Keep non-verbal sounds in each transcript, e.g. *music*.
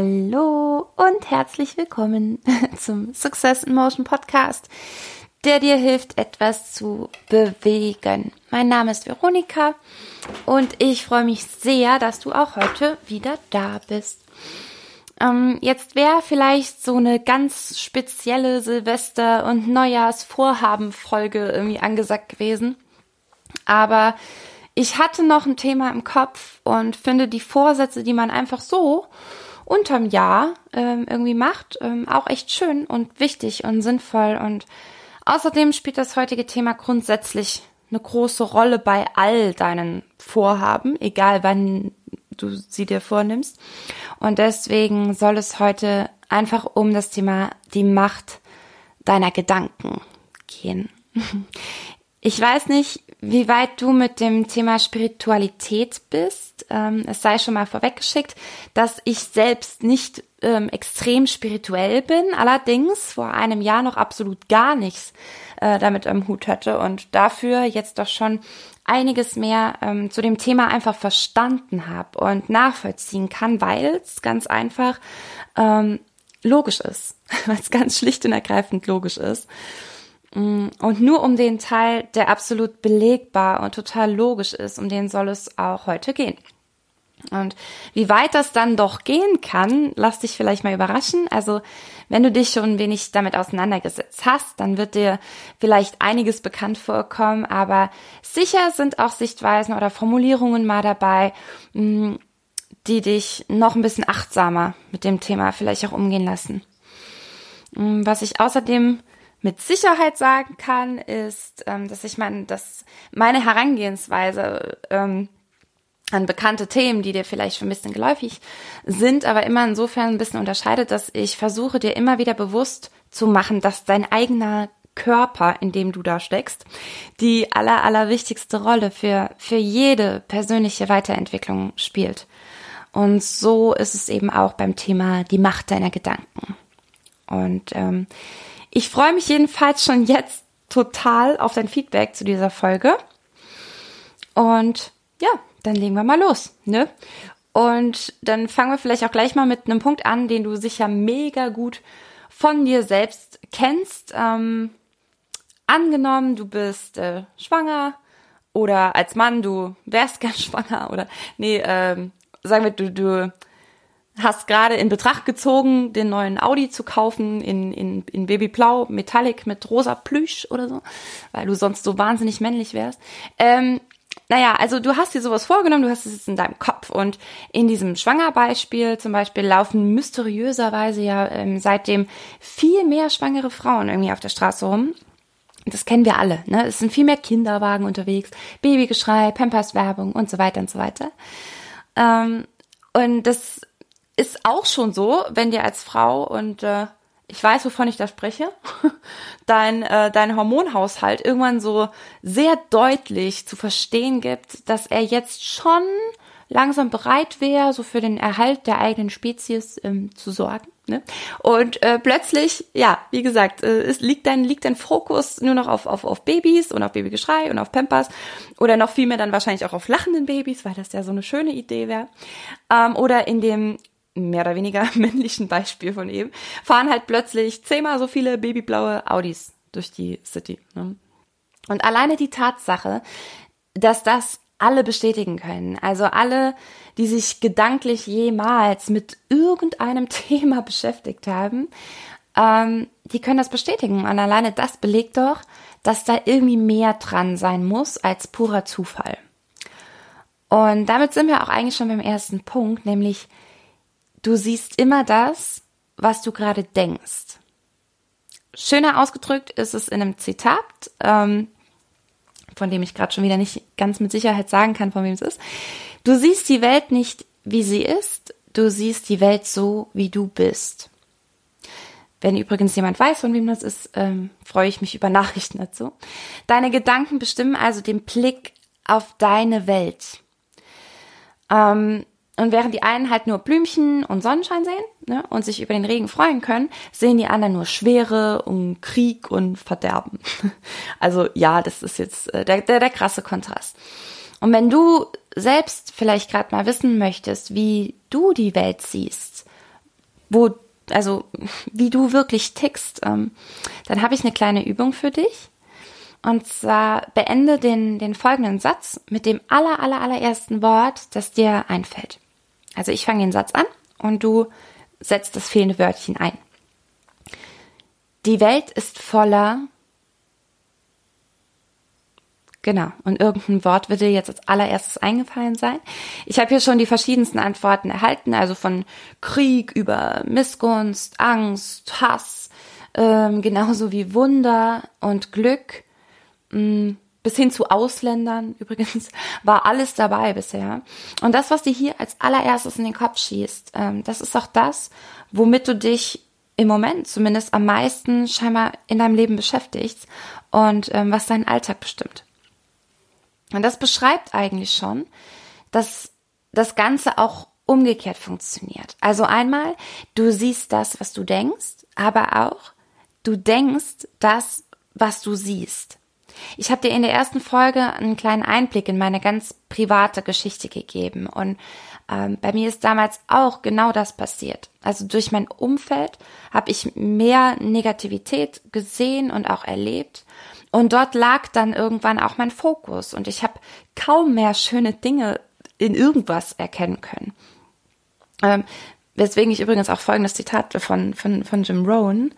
Hallo und herzlich willkommen *laughs* zum Success in Motion Podcast, der dir hilft, etwas zu bewegen. Mein Name ist Veronika und ich freue mich sehr, dass du auch heute wieder da bist. Ähm, jetzt wäre vielleicht so eine ganz spezielle Silvester- und Neujahrsvorhaben-Folge irgendwie angesagt gewesen. Aber ich hatte noch ein Thema im Kopf und finde die Vorsätze, die man einfach so unterm Jahr ähm, irgendwie macht, ähm, auch echt schön und wichtig und sinnvoll. Und außerdem spielt das heutige Thema grundsätzlich eine große Rolle bei all deinen Vorhaben, egal wann du sie dir vornimmst. Und deswegen soll es heute einfach um das Thema die Macht deiner Gedanken gehen. *laughs* Ich weiß nicht, wie weit du mit dem Thema Spiritualität bist. Ähm, es sei schon mal vorweggeschickt, dass ich selbst nicht ähm, extrem spirituell bin, allerdings vor einem Jahr noch absolut gar nichts äh, damit am Hut hatte und dafür jetzt doch schon einiges mehr ähm, zu dem Thema einfach verstanden habe und nachvollziehen kann, weil es ganz einfach ähm, logisch ist, *laughs* weil es ganz schlicht und ergreifend logisch ist. Mm, und nur um den Teil, der absolut belegbar und total logisch ist, um den soll es auch heute gehen. Und wie weit das dann doch gehen kann, lass dich vielleicht mal überraschen. Also, wenn du dich schon ein wenig damit auseinandergesetzt hast, dann wird dir vielleicht einiges bekannt vorkommen, aber sicher sind auch Sichtweisen oder Formulierungen mal dabei, mm, die dich noch ein bisschen achtsamer mit dem Thema vielleicht auch umgehen lassen. Mm, was ich außerdem mit Sicherheit sagen kann, ist, ähm, dass ich meine, dass meine Herangehensweise ähm, an bekannte Themen, die dir vielleicht schon ein bisschen geläufig sind, aber immer insofern ein bisschen unterscheidet, dass ich versuche dir immer wieder bewusst zu machen, dass dein eigener Körper, in dem du da steckst, die aller, aller wichtigste Rolle für, für jede persönliche Weiterentwicklung spielt. Und so ist es eben auch beim Thema die Macht deiner Gedanken. Und ähm, ich freue mich jedenfalls schon jetzt total auf dein Feedback zu dieser Folge. Und ja, dann legen wir mal los, ne? Und dann fangen wir vielleicht auch gleich mal mit einem Punkt an, den du sicher mega gut von dir selbst kennst. Ähm, angenommen, du bist äh, schwanger oder als Mann, du wärst *laughs* gern schwanger oder nee, ähm, sagen wir, du, du hast gerade in Betracht gezogen, den neuen Audi zu kaufen in, in, in Babyblau, Metallic mit rosa Plüsch oder so, weil du sonst so wahnsinnig männlich wärst. Ähm, naja, also du hast dir sowas vorgenommen, du hast es jetzt in deinem Kopf und in diesem Schwangerbeispiel zum Beispiel laufen mysteriöserweise ja ähm, seitdem viel mehr schwangere Frauen irgendwie auf der Straße rum. Das kennen wir alle, ne? Es sind viel mehr Kinderwagen unterwegs, Babygeschrei, Pampers-Werbung und so weiter und so weiter. Ähm, und das ist auch schon so, wenn dir als Frau und äh, ich weiß, wovon ich da spreche, *laughs* dein, äh, dein Hormonhaushalt irgendwann so sehr deutlich zu verstehen gibt, dass er jetzt schon langsam bereit wäre, so für den Erhalt der eigenen Spezies ähm, zu sorgen. Ne? Und äh, plötzlich, ja, wie gesagt, äh, es liegt dein, liegt dein Fokus nur noch auf, auf, auf Babys und auf Babygeschrei und auf Pampers oder noch viel mehr dann wahrscheinlich auch auf lachenden Babys, weil das ja so eine schöne Idee wäre. Ähm, oder in dem mehr oder weniger *laughs* männlichen Beispiel von eben, fahren halt plötzlich zehnmal so viele babyblaue Audis durch die City. Ne? Und alleine die Tatsache, dass das alle bestätigen können, also alle, die sich gedanklich jemals mit irgendeinem *laughs* Thema beschäftigt haben, ähm, die können das bestätigen. Und alleine das belegt doch, dass da irgendwie mehr dran sein muss als purer Zufall. Und damit sind wir auch eigentlich schon beim ersten Punkt, nämlich Du siehst immer das, was du gerade denkst. Schöner ausgedrückt ist es in einem Zitat, ähm, von dem ich gerade schon wieder nicht ganz mit Sicherheit sagen kann, von wem es ist. Du siehst die Welt nicht, wie sie ist, du siehst die Welt so, wie du bist. Wenn übrigens jemand weiß, von wem das ist, ähm, freue ich mich über Nachrichten dazu. Deine Gedanken bestimmen also den Blick auf deine Welt. Ähm, und während die einen halt nur Blümchen und Sonnenschein sehen ne, und sich über den Regen freuen können, sehen die anderen nur Schwere und Krieg und Verderben. *laughs* Also ja, das ist jetzt äh, der, der, der krasse Kontrast. Und wenn du selbst vielleicht gerade mal wissen möchtest, wie du die Welt siehst, wo, also wie du wirklich tickst, ähm, dann habe ich eine kleine Übung für dich. Und zwar beende den, den folgenden Satz mit dem aller, aller, allerersten Wort, das dir einfällt. Also ich fange den Satz an und du setzt das fehlende Wörtchen ein. Die Welt ist voller Genau. Und irgendein Wort würde dir jetzt als allererstes eingefallen sein. Ich habe hier schon die verschiedensten Antworten erhalten, also von Krieg über Missgunst, Angst, Hass, ähm, genauso wie Wunder und Glück, mh, mm, bis hin zu Ausländern übrigens, *laughs* war alles dabei bisher. Und das, was dir hier als allererstes in den Kopf schießt, ähm, das ist auch das, womit du dich im Moment zumindest am meisten scheinbar in deinem Leben beschäftigst und ähm, was deinen Alltag bestimmt. Und das beschreibt eigentlich schon, dass das Ganze auch umgekehrt funktioniert. Also einmal, du siehst das, was du denkst, aber auch, du denkst das, was du siehst. Ich habe dir in der ersten Folge einen kleinen Einblick in meine ganz private Geschichte gegeben und ähm, bei mir ist damals auch genau das passiert. Also durch mein Umfeld habe ich mehr Negativität gesehen und auch erlebt und dort lag dann irgendwann auch mein Fokus und ich habe kaum mehr schöne Dinge in irgendwas erkennen können. Ähm, weswegen ich übrigens auch folgendes Zitat von, von, von Jim Rohn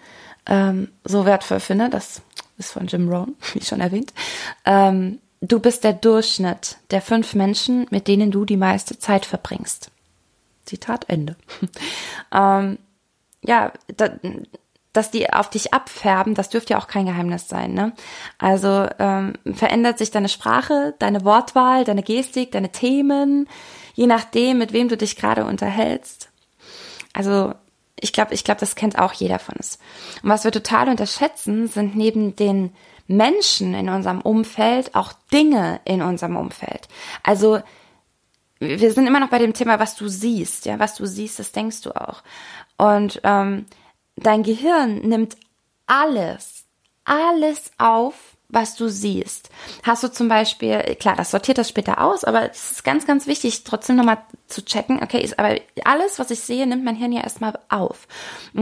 ähm, so wertvoll finde. Das ist von Jim Rohn, *laughs* wie schon erwähnt. Ähm, du bist der Durchschnitt der fünf Menschen, mit denen du die meiste Zeit verbringst. Zitat Ende. *laughs* ähm, ja, da, dass die auf dich abfärben, das dürfte ja auch kein Geheimnis sein. Ne? Also ähm, verändert sich deine Sprache, deine Wortwahl, deine Gestik, deine Themen, je nachdem, mit wem du dich gerade unterhältst. Also ich glaube, ich glaube, das kennt auch jeder von uns. Und was wir total unterschätzen, sind neben den Menschen in unserem Umfeld auch Dinge in unserem Umfeld. Also wir sind immer noch bei dem Thema, was du siehst. Ja, was du siehst, das denkst du auch. Und ähm, dein Gehirn nimmt alles, alles auf, was du siehst. Hast du zum Beispiel, klar, das sortiert das später aus, aber es ist ganz, ganz wichtig, trotzdem nochmal zu checken, okay, ist, aber alles, was ich sehe, nimmt mein Hirn ja erstmal auf.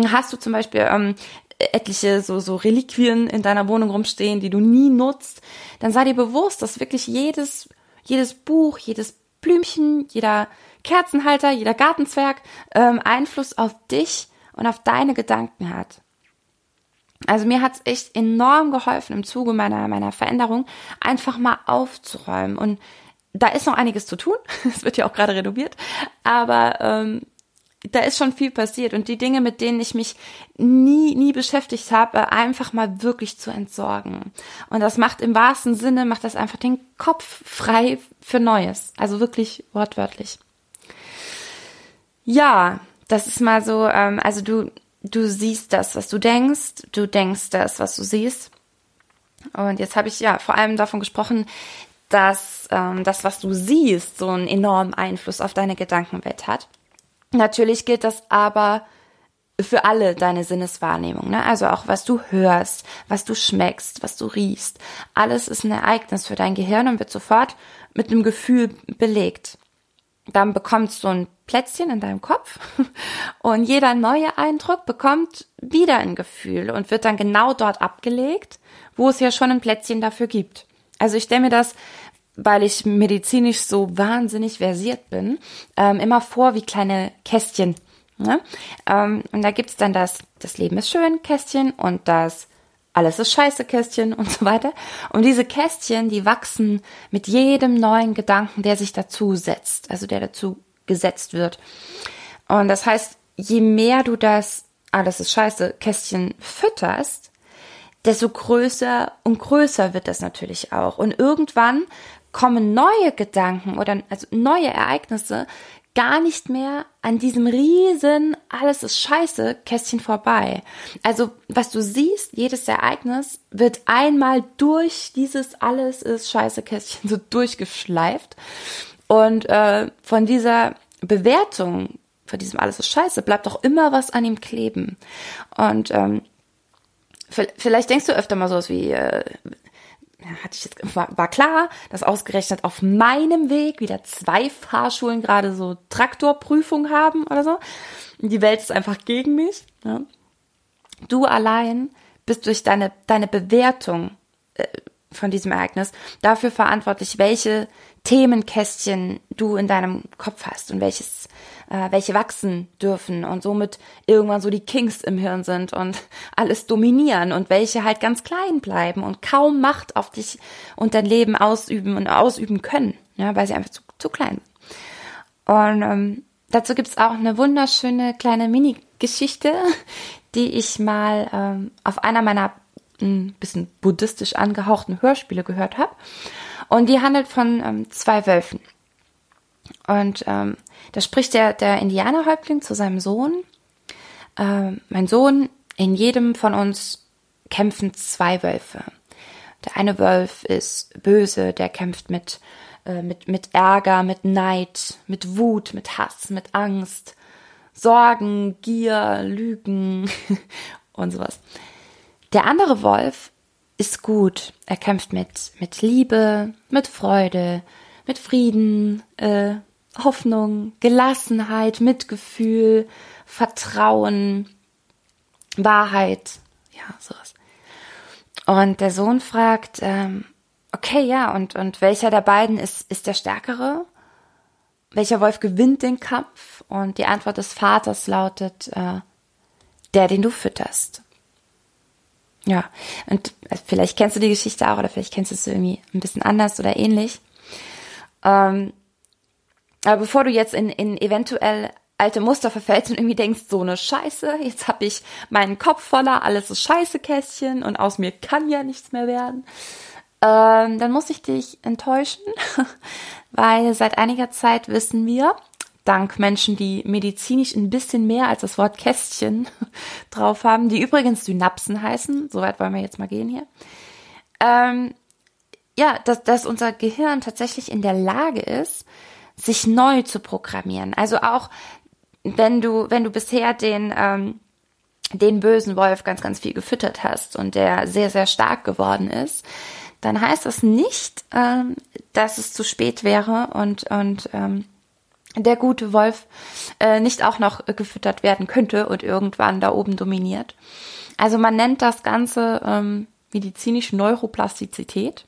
Hast du zum Beispiel ähm, etliche so, so Reliquien in deiner Wohnung rumstehen, die du nie nutzt, dann sei dir bewusst, dass wirklich jedes, jedes Buch, jedes Blümchen, jeder Kerzenhalter, jeder Gartenzwerg ähm, Einfluss auf dich und auf deine Gedanken hat. Also mir hat's echt enorm geholfen im Zuge meiner, meiner Veränderung, einfach mal aufzuräumen. Und da ist noch einiges zu tun. *laughs* Es wird ja auch gerade renoviert. Aber ähm, da ist schon viel passiert. Und die Dinge, mit denen ich mich nie, nie beschäftigt habe, einfach mal wirklich zu entsorgen. Und das macht im wahrsten Sinne, macht das einfach den Kopf frei für Neues. Also wirklich wortwörtlich. Ja, das ist mal so, ähm, also du, du siehst das, was du denkst, du denkst das, was du siehst. Und jetzt habe ich ja vor allem davon gesprochen, dass ähm, das, was du siehst, so einen enormen Einfluss auf deine Gedankenwelt hat. Natürlich gilt das aber für alle deine Sinneswahrnehmung, ne? Also auch was du hörst, was du schmeckst, was du riechst. Alles ist ein Ereignis für dein Gehirn und wird sofort mit einem Gefühl belegt dann bekommst du ein Plätzchen in deinem Kopf *laughs* und jeder neue Eindruck bekommt wieder ein Gefühl und wird dann genau dort abgelegt, wo es ja schon ein Plätzchen dafür gibt. Also ich stelle mir das, weil ich medizinisch so wahnsinnig versiert bin, ähm, immer vor wie kleine Kästchen. Ne? Ähm, und da gibt's dann das, das Leben ist schön Kästchen und das alles ist scheiße Kästchen *laughs* und so weiter. Und diese Kästchen, die wachsen mit jedem neuen Gedanken, der sich dazu setzt, also der dazu gesetzt wird. Und das heißt, je mehr du das alles ist scheiße Kästchen fütterst, desto größer und größer wird das natürlich auch. Und irgendwann kommen neue Gedanken oder also neue Ereignisse, gar nicht mehr an diesem riesen alles ist scheiße Kästchen vorbei. Also was du siehst, jedes Ereignis wird einmal durch dieses alles ist scheiße Kästchen so durchgeschleift und äh, von dieser Bewertung von diesem alles ist scheiße bleibt auch immer was an ihm kleben und ähm, vielleicht denkst du öfter mal sowas wie äh, hatte ich jetzt, war, war klar, dass ausgerechnet auf meinem Weg wieder zwei Fahrschulen gerade so Traktorprüfung haben oder so. Die Welt ist einfach gegen mich. Ja. Du allein bist durch deine, deine Bewertung äh, von diesem Ereignis dafür verantwortlich, welche Themenkästchen du in deinem Kopf hast und welches, äh, welche wachsen dürfen und somit irgendwann so die Kings im Hirn sind und *laughs* alles dominieren und welche halt ganz klein bleiben und kaum Macht auf dich und dein Leben ausüben und ausüben können, ja, weil sie einfach zu, zu klein sind. Und ähm, dazu gibt's auch eine wunderschöne kleine Mini-Geschichte, *laughs* die ich mal ähm, auf einer meiner ein bisschen buddhistisch angehauchten Hörspiele gehört habe. Und die handelt von ähm, zwei Wölfen. Und ähm, da spricht der, der Indianerhäuptling zu seinem Sohn. Ähm, mein Sohn, in jedem von uns kämpfen zwei Wölfe. Der eine Wolf ist böse, der kämpft mit, äh, mit, mit Ärger, mit Neid, mit Wut, mit Hass, mit Angst, Sorgen, Gier, Lügen *laughs* und sowas. Der andere Wolf ist gut. Er kämpft mit, mit Liebe, mit Freude, mit Frieden, äh, Hoffnung, Gelassenheit, Mitgefühl, Vertrauen, Wahrheit, ja, sowas. Und der Sohn fragt, ähm, okay, ja, und, und welcher der beiden ist, ist der Stärkere? Welcher Wolf gewinnt den Kampf? Und die Antwort des Vaters lautet, äh, der, den du fütterst. Ja, und vielleicht kennst du die Geschichte auch oder vielleicht kennst du es irgendwie ein bisschen anders oder ähnlich. Ähm, aber bevor du jetzt in, in eventuell alte Muster verfällst und irgendwie denkst, so eine Scheiße, jetzt habe ich meinen Kopf voller, alles ist Scheiße-Kästchen und aus mir kann ja nichts mehr werden, ähm, dann muss ich dich enttäuschen, *laughs* weil seit einiger Zeit wissen wir, dank Menschen, die medizinisch ein bisschen mehr als das Wort Kästchen *laughs* drauf haben, die übrigens Synapsen heißen. Soweit wollen wir jetzt mal gehen hier. Ähm, ja, dass, dass unser Gehirn tatsächlich in der Lage ist, sich neu zu programmieren. Also auch wenn du, wenn du bisher den, ähm, den bösen Wolf ganz, ganz viel gefüttert hast und der sehr, sehr stark geworden ist, dann heißt das nicht, ähm, dass es zu spät wäre und, und ähm, der gute Wolf äh, nicht auch noch gefüttert werden könnte und irgendwann da oben dominiert. Also man nennt das Ganze ähm, medizinisch Neuroplastizität.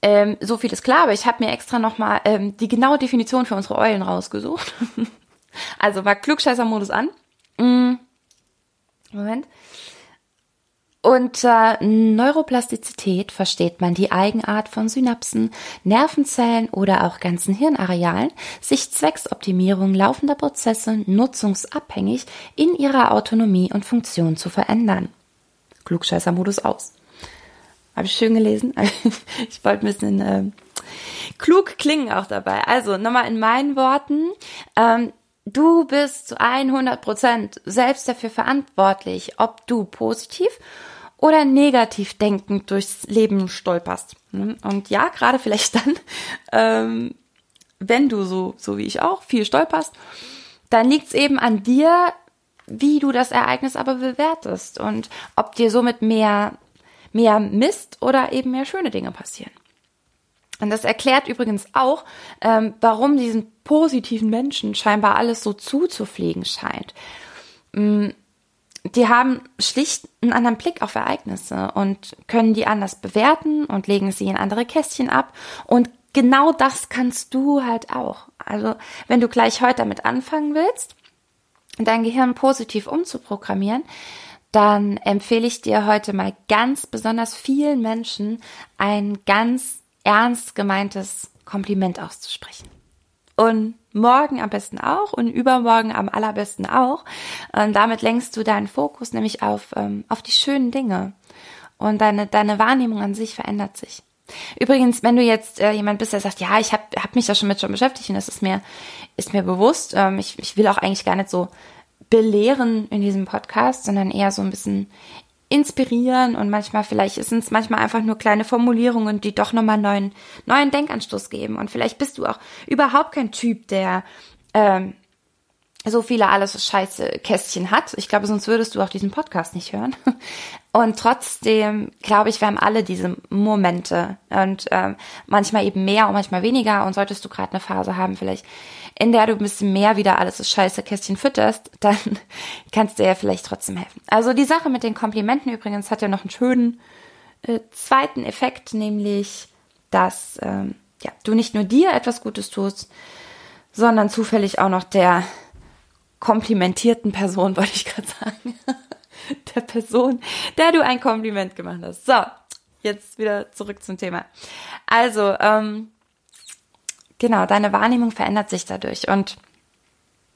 Ähm, so viel ist klar, aber ich habe mir extra nochmal ähm, die genaue Definition für unsere Eulen rausgesucht. *laughs* also mal Klugscheißer-Modus an. Mm. Moment. Unter Neuroplastizität versteht man die Eigenart von Synapsen, Nervenzellen oder auch ganzen Hirnarealen, sich zwecks Optimierung laufender Prozesse nutzungsabhängig in ihrer Autonomie und Funktion zu verändern. Klugscheißer-Modus aus. Habe ich schön gelesen. *laughs* ich wollte ein bisschen äh, klug klingen auch dabei. Also nochmal in meinen Worten. Ähm, du bist zu 100 Prozent selbst dafür verantwortlich, ob du positiv oder negativ denkend durchs Leben stolperst. Ne? Und ja, gerade vielleicht dann, *laughs* ähm, wenn du so, so wie ich auch, viel stolperst, dann liegt es eben an dir, wie du das Ereignis aber bewertest und ob dir somit mehr, mehr Mist oder eben mehr schöne Dinge passieren. Und das erklärt übrigens auch, ähm, warum diesen positiven Menschen scheinbar alles so zuzufliegen scheint. Die haben schlicht einen anderen Blick auf Ereignisse und können die anders bewerten und legen sie in andere Kästchen ab. Und genau das kannst du halt auch. Also wenn du gleich heute damit anfangen willst, dein Gehirn positiv umzuprogrammieren, dann empfehle ich dir heute mal ganz besonders vielen Menschen ein ganz ernst gemeintes Kompliment auszusprechen. Und morgen am besten auch und übermorgen am allerbesten auch. Und damit lenkst du deinen Fokus nämlich auf, ähm, auf die schönen Dinge. Und deine, deine Wahrnehmung an sich verändert sich. Übrigens, wenn du jetzt äh, jemand bist, der sagt, ja, ich habe hab mich da schon mit schon beschäftigt und das ist mir, ist mir bewusst. Ähm, ich, ich will auch eigentlich gar nicht so belehren in diesem Podcast, sondern eher so ein bisschen inspirieren und manchmal vielleicht sind es manchmal einfach nur kleine Formulierungen, die doch nochmal neuen neuen Denkanstoß geben. Und vielleicht bist du auch überhaupt kein Typ, der ähm, so viele alles scheiße Kästchen hat. Ich glaube, sonst würdest du auch diesen Podcast nicht hören. *laughs* Und trotzdem, glaube ich, wir haben alle diese Momente und ähm, manchmal eben mehr und manchmal weniger. Und solltest du gerade eine Phase haben, vielleicht in der du ein bisschen mehr wieder alles das scheiße Kästchen fütterst, *laughs* dann kannst du ja vielleicht trotzdem helfen. Also die Sache mit den Komplimenten übrigens hat ja noch einen schönen äh, zweiten Effekt, nämlich, dass ähm, ja, du nicht nur dir etwas Gutes tust, sondern zufällig auch noch der komplimentierten Person, *laughs* wollte ich gerade sagen. der Person, der du ein Kompliment gemacht hast. So, jetzt wieder zurück zum Thema. Also, ähm, genau, deine Wahrnehmung verändert sich dadurch. Und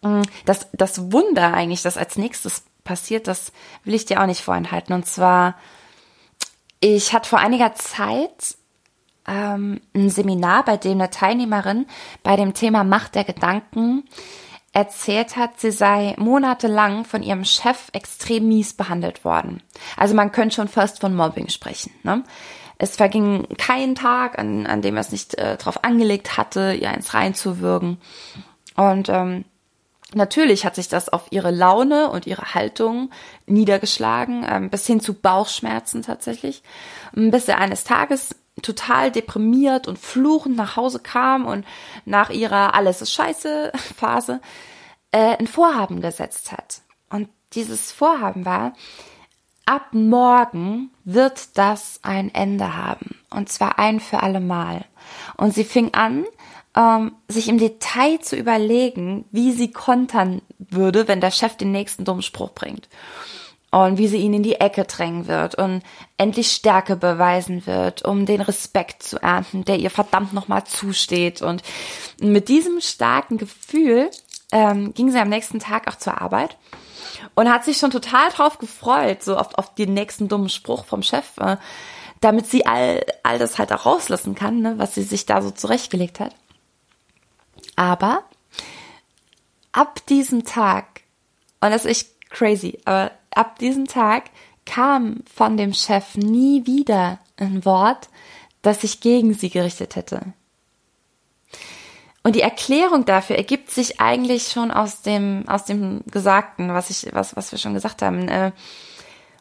mh, mm, das, das Wunder eigentlich, das als nächstes passiert, das will ich dir auch nicht vorenthalten. Und zwar, ich hatte vor einiger Zeit ähm, ein Seminar, bei dem eine Teilnehmerin bei dem Thema Macht der Gedanken erzählt hat, sie sei monatelang von ihrem Chef extrem mies behandelt worden. Also man könnte schon fast von Mobbing sprechen. Ne? Es verging kein Tag, an, an dem er es nicht äh, darauf angelegt hatte, ihr eins reinzuwürgen. Und ähm, natürlich hat sich das auf ihre Laune und ihre Haltung niedergeschlagen, ähm, bis hin zu Bauchschmerzen tatsächlich. Bis er eines Tages total deprimiert und fluchend nach Hause kam und nach ihrer Alles ist scheiße *laughs* Phase äh, ein Vorhaben gesetzt hat. Und dieses Vorhaben war, ab morgen wird das ein Ende haben. Und zwar ein für alle Mal. Und sie fing an, ähm, sich im Detail zu überlegen, wie sie kontern würde, wenn der Chef den nächsten dummen Spruch bringt und wie sie ihn in die Ecke drängen wird und endlich Stärke beweisen wird, um den Respekt zu ernten, der ihr verdammt nochmal zusteht. Und mit diesem starken Gefühl ähm, ging sie am nächsten Tag auch zur Arbeit und hat sich schon total drauf gefreut, so oft auf den nächsten dummen Spruch vom Chef, äh, damit sie all, all das halt auch rauslassen kann, ne, was sie sich da so zurechtgelegt hat. Aber ab diesem Tag, und das ist echt crazy, aber ab diesem Tag kam von dem Chef nie wieder ein Wort, das sich gegen sie gerichtet hätte. Und die Erklärung dafür ergibt sich eigentlich schon aus dem, aus dem Gesagten, was ich, was, was wir schon gesagt haben. Äh,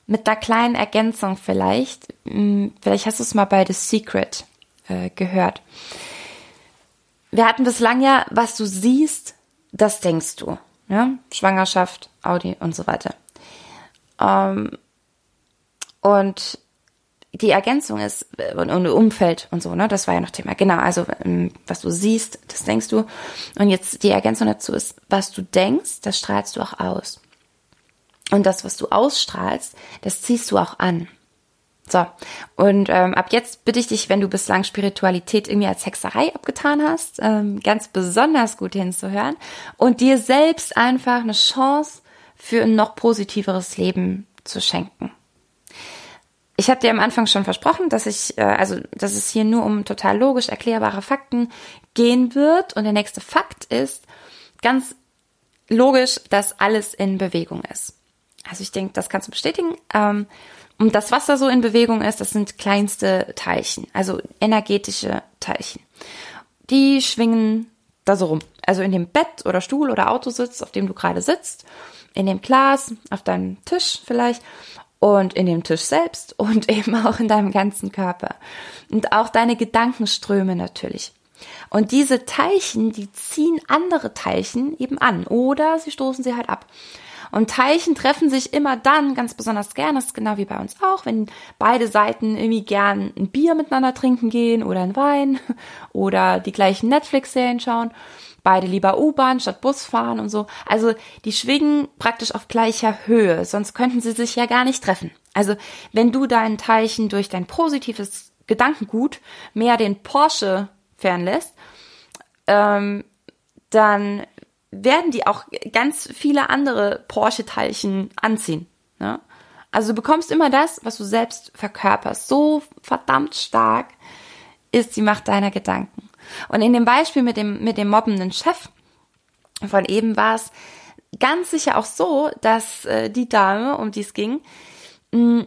mit einer kleinen Ergänzung vielleicht. Hm, vielleicht hast du es mal bei The Secret äh, gehört. Wir hatten bislang ja, was du siehst, das denkst du. Ja? Schwangerschaft, Audi und so weiter. Ähm, und die Ergänzung ist und, und Umfeld und so, ne? Das war ja noch Thema. Genau, also ähm, was du siehst, das denkst du. Und jetzt die Ergänzung dazu ist, was du denkst, das strahlst du auch aus. Und das, was du ausstrahlst, das ziehst du auch an. So, und ähm, ab jetzt bitte ich dich, wenn du bislang Spiritualität irgendwie als Hexerei abgetan hast, ähm, ganz besonders gut hinzuhören und dir selbst einfach eine Chance für ein noch positiveres Leben zu schenken. Ich habe dir am Anfang schon versprochen, dass ich, äh, also, dass es hier nur um total logisch erklärbare Fakten gehen wird. Und der nächste Fakt ist ganz logisch, dass alles in Bewegung ist. Also ich denke, das kannst du bestätigen. Ähm, und das, was da so in Bewegung ist, das sind kleinste Teilchen, also energetische Teilchen. Die schwingen da so rum. Also in dem Bett oder Stuhl oder Autositz, auf dem du gerade sitzt in dem Glas, auf deinem Tisch vielleicht und in dem Tisch selbst *laughs* und eben auch in deinem ganzen Körper. Und auch deine Gedankenströme natürlich. Und diese Teilchen, die ziehen andere Teilchen eben an oder sie stoßen sie halt ab. Und Teilchen treffen sich immer dann ganz besonders gern, das ist genau wie bei uns auch, wenn beide Seiten irgendwie gern ein Bier miteinander trinken gehen oder ein Wein *laughs* oder die gleichen Netflix-Serien schauen beide lieber U-Bahn statt Bus fahren und so. Also die schwingen praktisch auf gleicher Höhe, sonst könnten sie sich ja gar nicht treffen. Also wenn du deinen Teilchen durch dein positives Gedankengut mehr den Porsche fernlässt, ähm, dann werden die auch ganz viele andere Porsche-Teilchen anziehen. Ne? Also du bekommst immer das, was du selbst verkörperst. So verdammt stark ist die Macht deiner Gedanken. Und in dem Beispiel mit dem, mit dem mobbenden Chef von eben war es ganz sicher auch so, dass äh, die Dame, um die es ging, mh,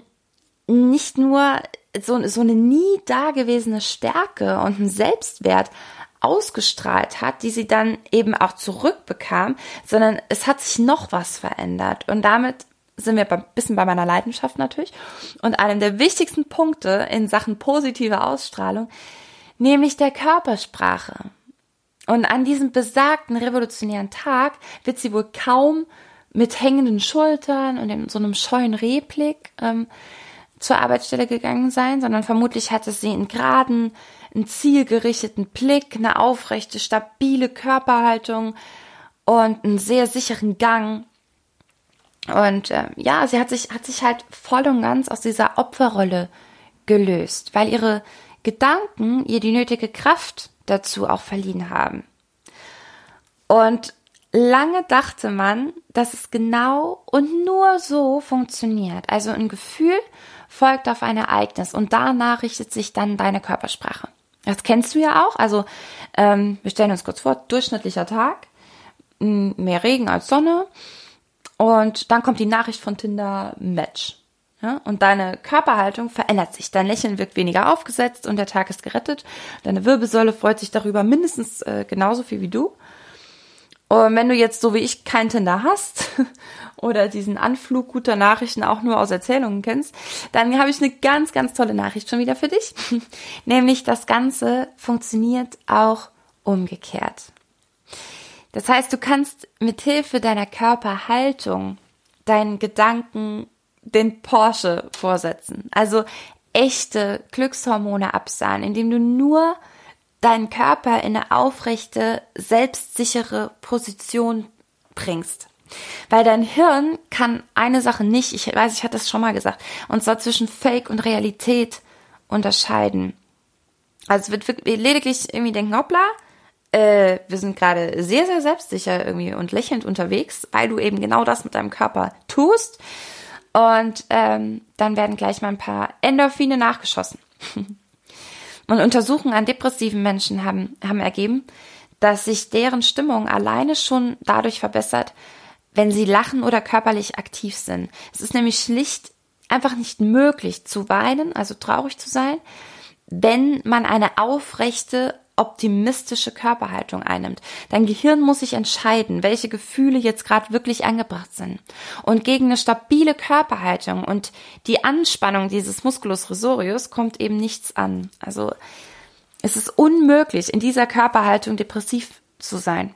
nicht nur so, so eine nie dagewesene Stärke und einen Selbstwert ausgestrahlt hat, die sie dann eben auch zurückbekam, sondern es hat sich noch was verändert. Und damit sind wir ein bisschen bei meiner Leidenschaft natürlich. Und einem der wichtigsten Punkte in Sachen positive Ausstrahlung, nämlich der Körpersprache. Und an diesem besagten revolutionären Tag wird sie wohl kaum mit hängenden Schultern und in so einem scheuen Rehblick ähm, zur Arbeitsstelle gegangen sein, sondern vermutlich hatte sie einen geraden, einen zielgerichteten Blick, eine aufrechte, stabile Körperhaltung und einen sehr sicheren Gang. Und äh, ja, sie hat sich, hat sich halt voll und ganz aus dieser Opferrolle gelöst, weil ihre Gedanken ihr die nötige Kraft dazu auch verliehen haben. Und lange dachte man, dass es genau und nur so funktioniert. Also ein Gefühl folgt auf ein Ereignis und danach richtet sich dann deine Körpersprache. Das kennst du ja auch. Also ähm, wir stellen uns kurz vor, durchschnittlicher Tag, mehr Regen als Sonne und dann kommt die Nachricht von Tinder Match. Ja, und deine Körperhaltung verändert sich. Dein Lächeln wirkt weniger aufgesetzt und der Tag ist gerettet. Deine Wirbelsäule freut sich darüber mindestens äh, genauso viel wie du. Und wenn du jetzt so wie ich kein Tinder hast *laughs* oder diesen Anflug guter Nachrichten auch nur aus Erzählungen kennst, dann habe ich eine ganz, ganz tolle Nachricht schon wieder für dich. *laughs* Nämlich das Ganze funktioniert auch umgekehrt. Das heißt, du kannst mit Hilfe deiner Körperhaltung deinen Gedanken den Porsche vorsetzen. Also echte Glückshormone absahen, indem du nur deinen Körper in eine aufrechte, selbstsichere Position bringst. Weil dein Hirn kann eine Sache nicht, ich weiß, ich hatte das schon mal gesagt, und zwar zwischen Fake und Realität unterscheiden. Also es wird lediglich irgendwie denken, hoppla, äh, wir sind gerade sehr, sehr selbstsicher irgendwie und lächelnd unterwegs, weil du eben genau das mit deinem Körper tust. Und ähm, dann werden gleich mal ein paar Endorphine nachgeschossen. *laughs* Und Untersuchungen an depressiven Menschen haben, haben ergeben, dass sich deren Stimmung alleine schon dadurch verbessert, wenn sie lachen oder körperlich aktiv sind. Es ist nämlich schlicht einfach nicht möglich zu weinen, also traurig zu sein, wenn man eine aufrechte optimistische Körperhaltung einnimmt. Dein Gehirn muss sich entscheiden, welche Gefühle jetzt gerade wirklich angebracht sind. Und gegen eine stabile Körperhaltung und die Anspannung dieses Musculus resorius kommt eben nichts an. Also es ist unmöglich, in dieser Körperhaltung depressiv zu sein.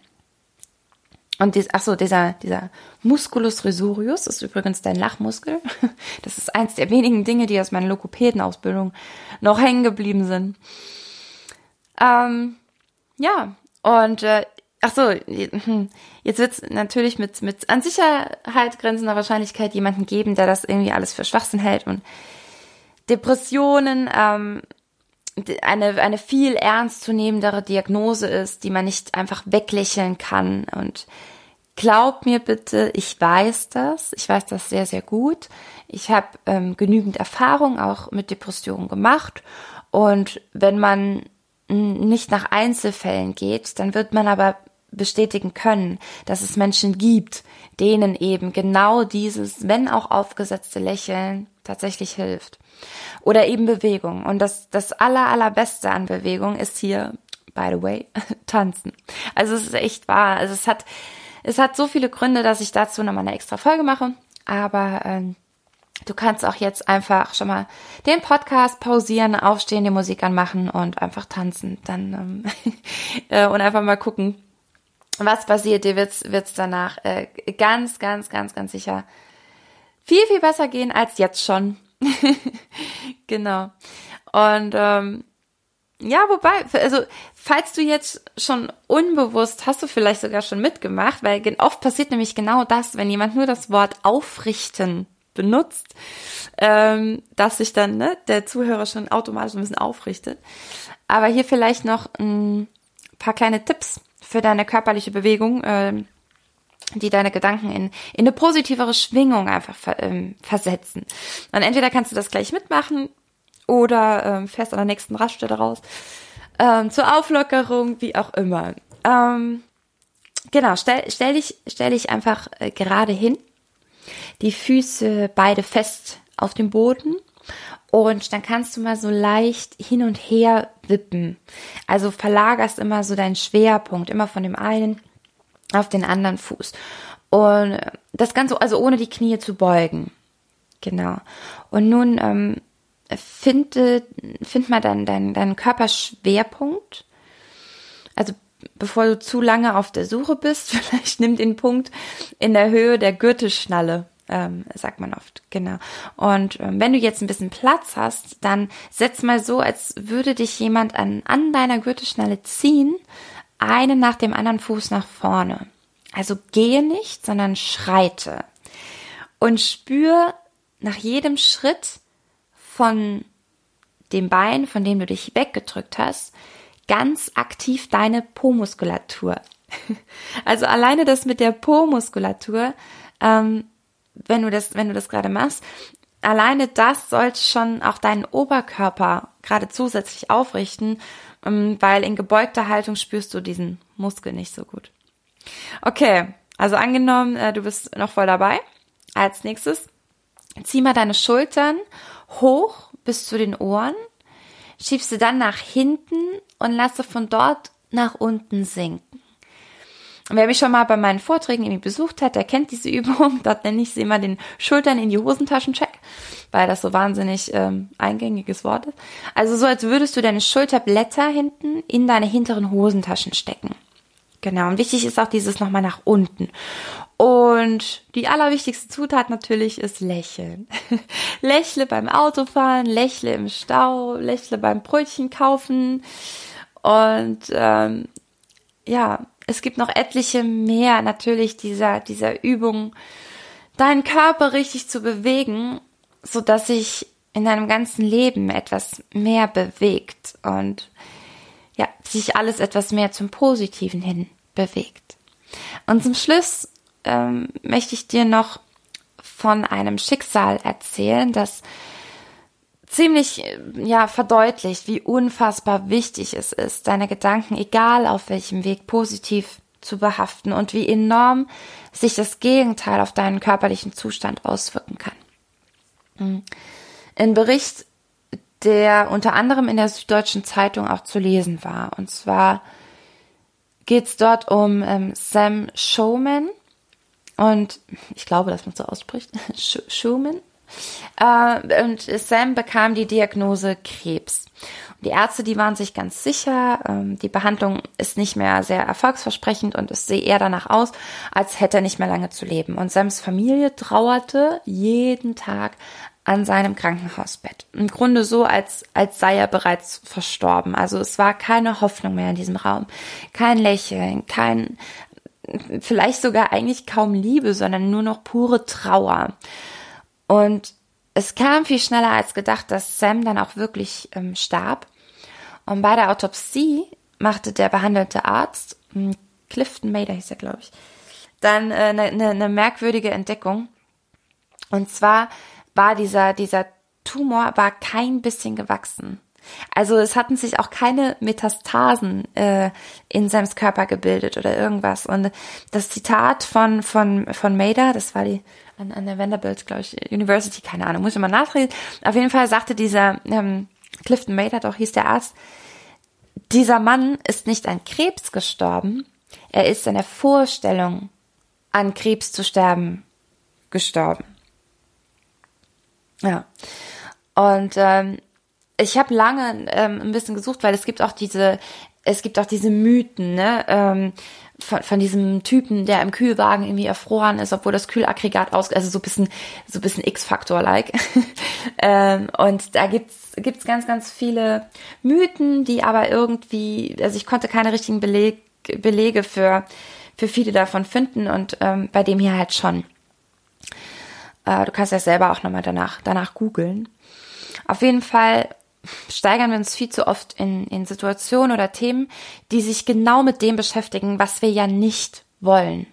Und dies, ach so, dieser, dieser Musculus resorius ist übrigens dein Lachmuskel. *laughs* Das ist eins der wenigen Dinge, die aus meiner Lokopädenausbildung noch hängen geblieben sind. Ähm, ja, und äh, ach so, hm, jetzt wird es natürlich mit, mit an Sicherheit grenzender Wahrscheinlichkeit jemanden geben, der das irgendwie alles für Schwachsinn hält und Depressionen ähm, eine, eine viel ernstzunehmendere Diagnose ist, die man nicht einfach weglächeln kann. Und glaub mir bitte, ich weiß das, ich weiß das sehr, sehr gut. Ich habe ähm, genügend Erfahrung auch mit Depressionen gemacht. Und wenn man nicht nach Einzelfällen geht, dann wird man aber bestätigen können, dass es Menschen gibt, denen eben genau dieses, wenn auch aufgesetzte Lächeln tatsächlich hilft. Oder eben Bewegung. Und das, das aller, allerbeste an Bewegung ist hier, by the way, *laughs* tanzen. Also es ist echt wahr. Also es hat, es hat so viele Gründe, dass ich dazu nochmal eine extra Folge mache. Aber ähm, Du kannst auch jetzt einfach schon mal den Podcast pausieren, aufstehen, die Musik anmachen und einfach tanzen. Dann ähm, *laughs* äh, und einfach mal gucken, was passiert. Dir wird's wird's danach äh, ganz, ganz, ganz, ganz sicher viel, viel besser gehen als jetzt schon. *laughs* genau. Und ähm, ja, wobei, also falls du jetzt schon unbewusst, hast du vielleicht sogar schon mitgemacht, weil oft passiert nämlich genau das, wenn jemand nur das Wort aufrichten benutzt, ähm, dass sich dann ne, der Zuhörer schon automatisch ein bisschen aufrichtet. Aber hier vielleicht noch ein paar kleine Tipps für deine körperliche Bewegung, ähm, die deine Gedanken in, in eine positivere Schwingung einfach ver, ähm, versetzen. Und entweder kannst du das gleich mitmachen oder ähm, fährst an der nächsten Raststelle raus. Ähm, zur Auflockerung, wie auch immer. Ähm, genau, stell, stell, dich, stell dich einfach äh, gerade hin die Füße beide fest auf dem Boden Und dann kannst du mal so leicht hin und her wippen. Also verlagerst immer so deinen Schwerpunkt, immer von dem einen auf den anderen Fuß. Und das Ganze, also ohne die Knie zu beugen. Genau. Und nun ähm, finde, find mal deinen dein, dein Körperschwerpunkt. Also bevor du zu lange auf der Suche bist, *laughs* vielleicht nimm den Punkt in der Höhe der Gürtelschnalle ähm, sagt man oft, genau. Und ähm, wenn du jetzt ein bisschen Platz hast, dann setz mal so, als würde dich jemand an, an deiner Gürtelschnalle ziehen, einen nach dem anderen Fuß nach vorne. Also gehe nicht, sondern schreite. Und spür nach jedem Schritt von dem Bein, von dem du dich weggedrückt hast, ganz aktiv deine Po-Muskulatur. *laughs* Also alleine das mit der Po-Muskulatur ähm, wenn du das, wenn du das gerade machst, alleine das sollte schon auch deinen Oberkörper gerade zusätzlich aufrichten, ähm, weil in gebeugter Haltung spürst du diesen Muskel nicht so gut. Okay, also angenommen, äh, du bist noch voll dabei. Als nächstes zieh mal deine Schultern hoch bis zu den Ohren, schiebst sie dann nach hinten und lasse von dort nach unten sinken. Wer mich schon mal bei meinen Vorträgen irgendwie besucht hat, der kennt diese *laughs* Übung. Dort nenne ich sie immer den Schultern in die Hosentaschen check, weil das so wahnsinnig ähm, eingängiges Wort ist. Also so, als würdest du deine Schulterblätter hinten in deine hinteren Hosentaschen stecken. Genau. Und wichtig ist auch dieses nochmal nach unten. Und die allerwichtigste Zutat natürlich ist Lächeln. *laughs* lächle beim Autofahren, lächle im Stau, lächle beim Brötchen kaufen. Und ähm, ja, es gibt noch etliche mehr natürlich dieser, dieser Übung, deinen Körper richtig zu bewegen, so dass sich in deinem ganzen Leben etwas mehr bewegt und ja, sich alles etwas mehr zum Positiven hin bewegt. Und zum Schluss ähm, möchte ich dir noch von einem Schicksal erzählen, das ziemlich ja verdeutlicht, wie unfassbar wichtig es ist, deine Gedanken, egal auf welchem Weg, positiv zu behaften und wie enorm sich das Gegenteil auf deinen körperlichen Zustand auswirken kann. Hm. Ein Bericht, der unter anderem in der Süddeutschen Zeitung auch zu lesen war. Und zwar geht es dort um ähm, Sam Showman. Und ich glaube, dass man so ausspricht. *laughs* Schumann. Äh, und Sam bekam die Diagnose Krebs. Die Ärzte, die waren sich ganz sicher, ähm, die Behandlung ist nicht mehr sehr erfolgsversprechend und es sehe eher danach aus, als hätte er nicht mehr lange zu leben. Und Sams Familie trauerte jeden Tag an seinem Krankenhausbett. Im Grunde so, als, als sei er bereits verstorben. Also es war keine Hoffnung mehr in diesem Raum. Kein Lächeln, kein, vielleicht sogar eigentlich kaum Liebe, sondern nur noch pure Trauer. Und es kam viel schneller als gedacht, dass Sam dann auch wirklich ähm, starb. Und bei der Autopsie machte der behandelte Arzt, hm, Clifton Mader hieß er, glaube ich, dann eine äh, ne, ne, ne merkwürdige Entdeckung. Und zwar war dieser, dieser Tumor war kein bisschen gewachsen. Also es hatten sich auch keine Metastasen äh, in Sams Körper gebildet oder irgendwas. Und das Zitat von von von Mader, das war die an, an der Vanderbilt, glaube ich, University, keine Ahnung, muss ich mal nachreden. Auf jeden Fall sagte dieser ähm, Clifton Mader, doch hieß der Arzt, dieser Mann ist nicht an Krebs gestorben, er ist in der Vorstellung, an Krebs zu sterben, gestorben. Ja. Und ähm, ich habe lange ähm, ein bisschen gesucht, weil es gibt auch diese, es gibt auch diese Mythen, ne? Ähm, von, von diesem Typen, der im Kühlwagen irgendwie erfroren ist, obwohl das Kühlaggregat aus, also so bisschen, so bisschen X-Faktor-like. *laughs* ähm, und da gibt's, gibt's ganz, ganz viele Mythen, die aber irgendwie, also ich konnte keine richtigen Beleg, Belege für, für viele davon finden und ähm, bei dem hier halt schon. Äh, du kannst ja selber auch nochmal danach, danach googeln. Auf jeden Fall steigern wir uns viel zu oft in, in Situationen oder Themen, die sich genau mit dem beschäftigen, was wir ja nicht wollen.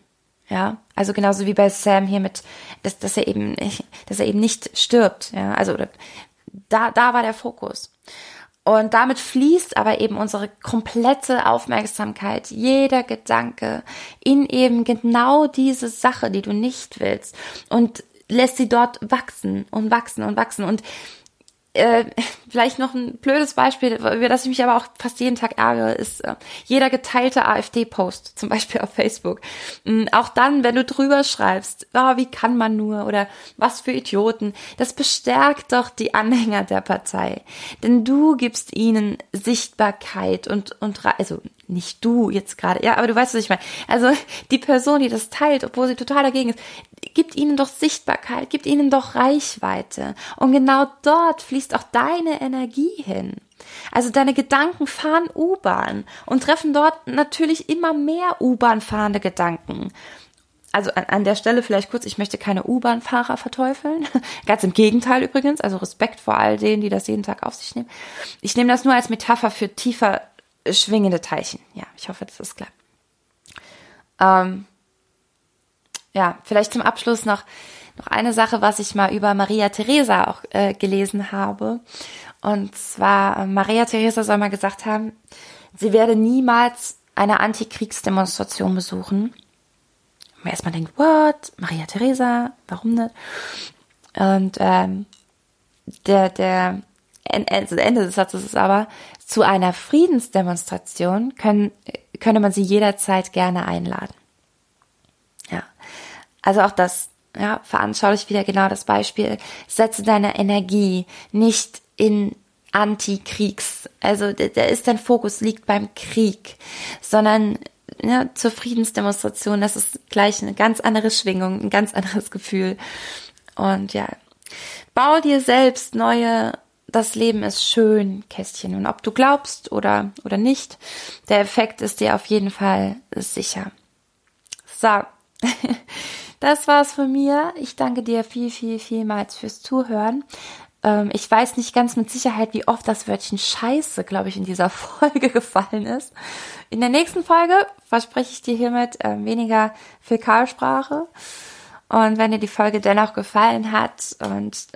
Ja, also genauso wie bei Sam hier mit, dass, dass er eben, *laughs* dass er eben nicht stirbt. Ja, also da, da war der Fokus. Und damit fließt aber eben unsere komplette Aufmerksamkeit, jeder Gedanke in eben genau diese Sache, die du nicht willst und lässt sie dort wachsen und wachsen und wachsen. Und äh, vielleicht noch ein blödes Beispiel, über das ich mich aber auch fast jeden Tag ärgere, ist äh, jeder geteilte AfD-Post, zum Beispiel auf Facebook. Ähm, auch dann, wenn du drüber schreibst, oh, wie kann man nur oder was für Idioten, das bestärkt doch die Anhänger der Partei. Denn du gibst ihnen Sichtbarkeit und, und also nicht du jetzt gerade, ja, aber du weißt, was ich meine. Also die Person, die das teilt, obwohl sie total dagegen ist, gibt ihnen doch Sichtbarkeit, gibt ihnen doch Reichweite. Und genau dort fließt auch deine Energie hin. Also deine Gedanken fahren U-Bahn und treffen dort natürlich immer mehr U-Bahn fahrende Gedanken. Also an, an der Stelle vielleicht kurz, ich möchte keine U-Bahn-Fahrer verteufeln. *laughs* Ganz im Gegenteil übrigens, also Respekt vor all denen, die das jeden Tag auf sich nehmen. Ich nehme das nur als Metapher für tiefer schwingende Teilchen. Ja, ich hoffe, das ist klar. Ähm, ja, vielleicht zum Abschluss noch, noch eine Sache, was ich mal über Maria Theresa auch äh, gelesen habe. Und zwar, äh, Maria Theresa soll mal gesagt haben, sie werde niemals eine Antikriegsdemonstration besuchen. Man erstmal denkt, what? Maria Theresa? Warum nicht? Und ähm, der, der also Ende des Satzes ist aber, zu einer Friedensdemonstration können, könne man sie jederzeit gerne einladen. Ja. Also auch das, ja, veranschaulich wieder genau das Beispiel. Setze deine Energie nicht in Antikriegs, also da ist dein Fokus liegt beim Krieg, sondern ja, zur Friedensdemonstration, das ist gleich eine ganz andere Schwingung, ein ganz anderes Gefühl. Und ja, bau dir selbst neue das Leben ist schön, Kästchen. Und ob du glaubst oder, oder nicht, der Effekt ist dir auf jeden Fall sicher. So. *laughs* Das war's von mir. Ich danke dir viel, viel, vielmals fürs Zuhören. Ähm, ich weiß nicht ganz mit Sicherheit, wie oft das Wörtchen Scheiße, glaube ich, in dieser *laughs* Folge gefallen ist. In der nächsten Folge verspreche ich dir hiermit äh, weniger Fäkalsprache. Und wenn dir die Folge dennoch gefallen hat und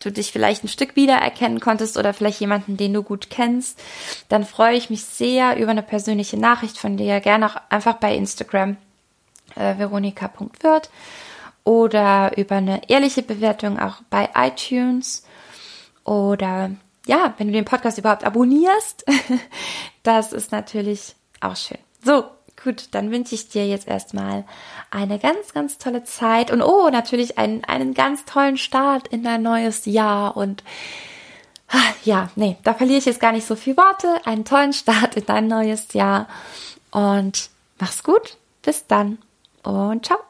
du dich vielleicht ein Stück wiedererkennen konntest oder vielleicht jemanden, den du gut kennst, dann freue ich mich sehr über eine persönliche Nachricht von dir. Gerne auch einfach bei Instagram äh, veronika.wirt oder über eine ehrliche Bewertung auch bei iTunes oder ja, wenn du den Podcast überhaupt abonnierst, *laughs* das ist natürlich auch schön. So, Gut, dann wünsche ich dir jetzt erstmal eine ganz, ganz tolle Zeit und oh, natürlich einen, einen ganz tollen Start in dein neues Jahr und ah, ja, nee, da verliere ich jetzt gar nicht so viel Worte. Einen tollen Start in dein neues Jahr und mach's gut. Bis dann und ciao.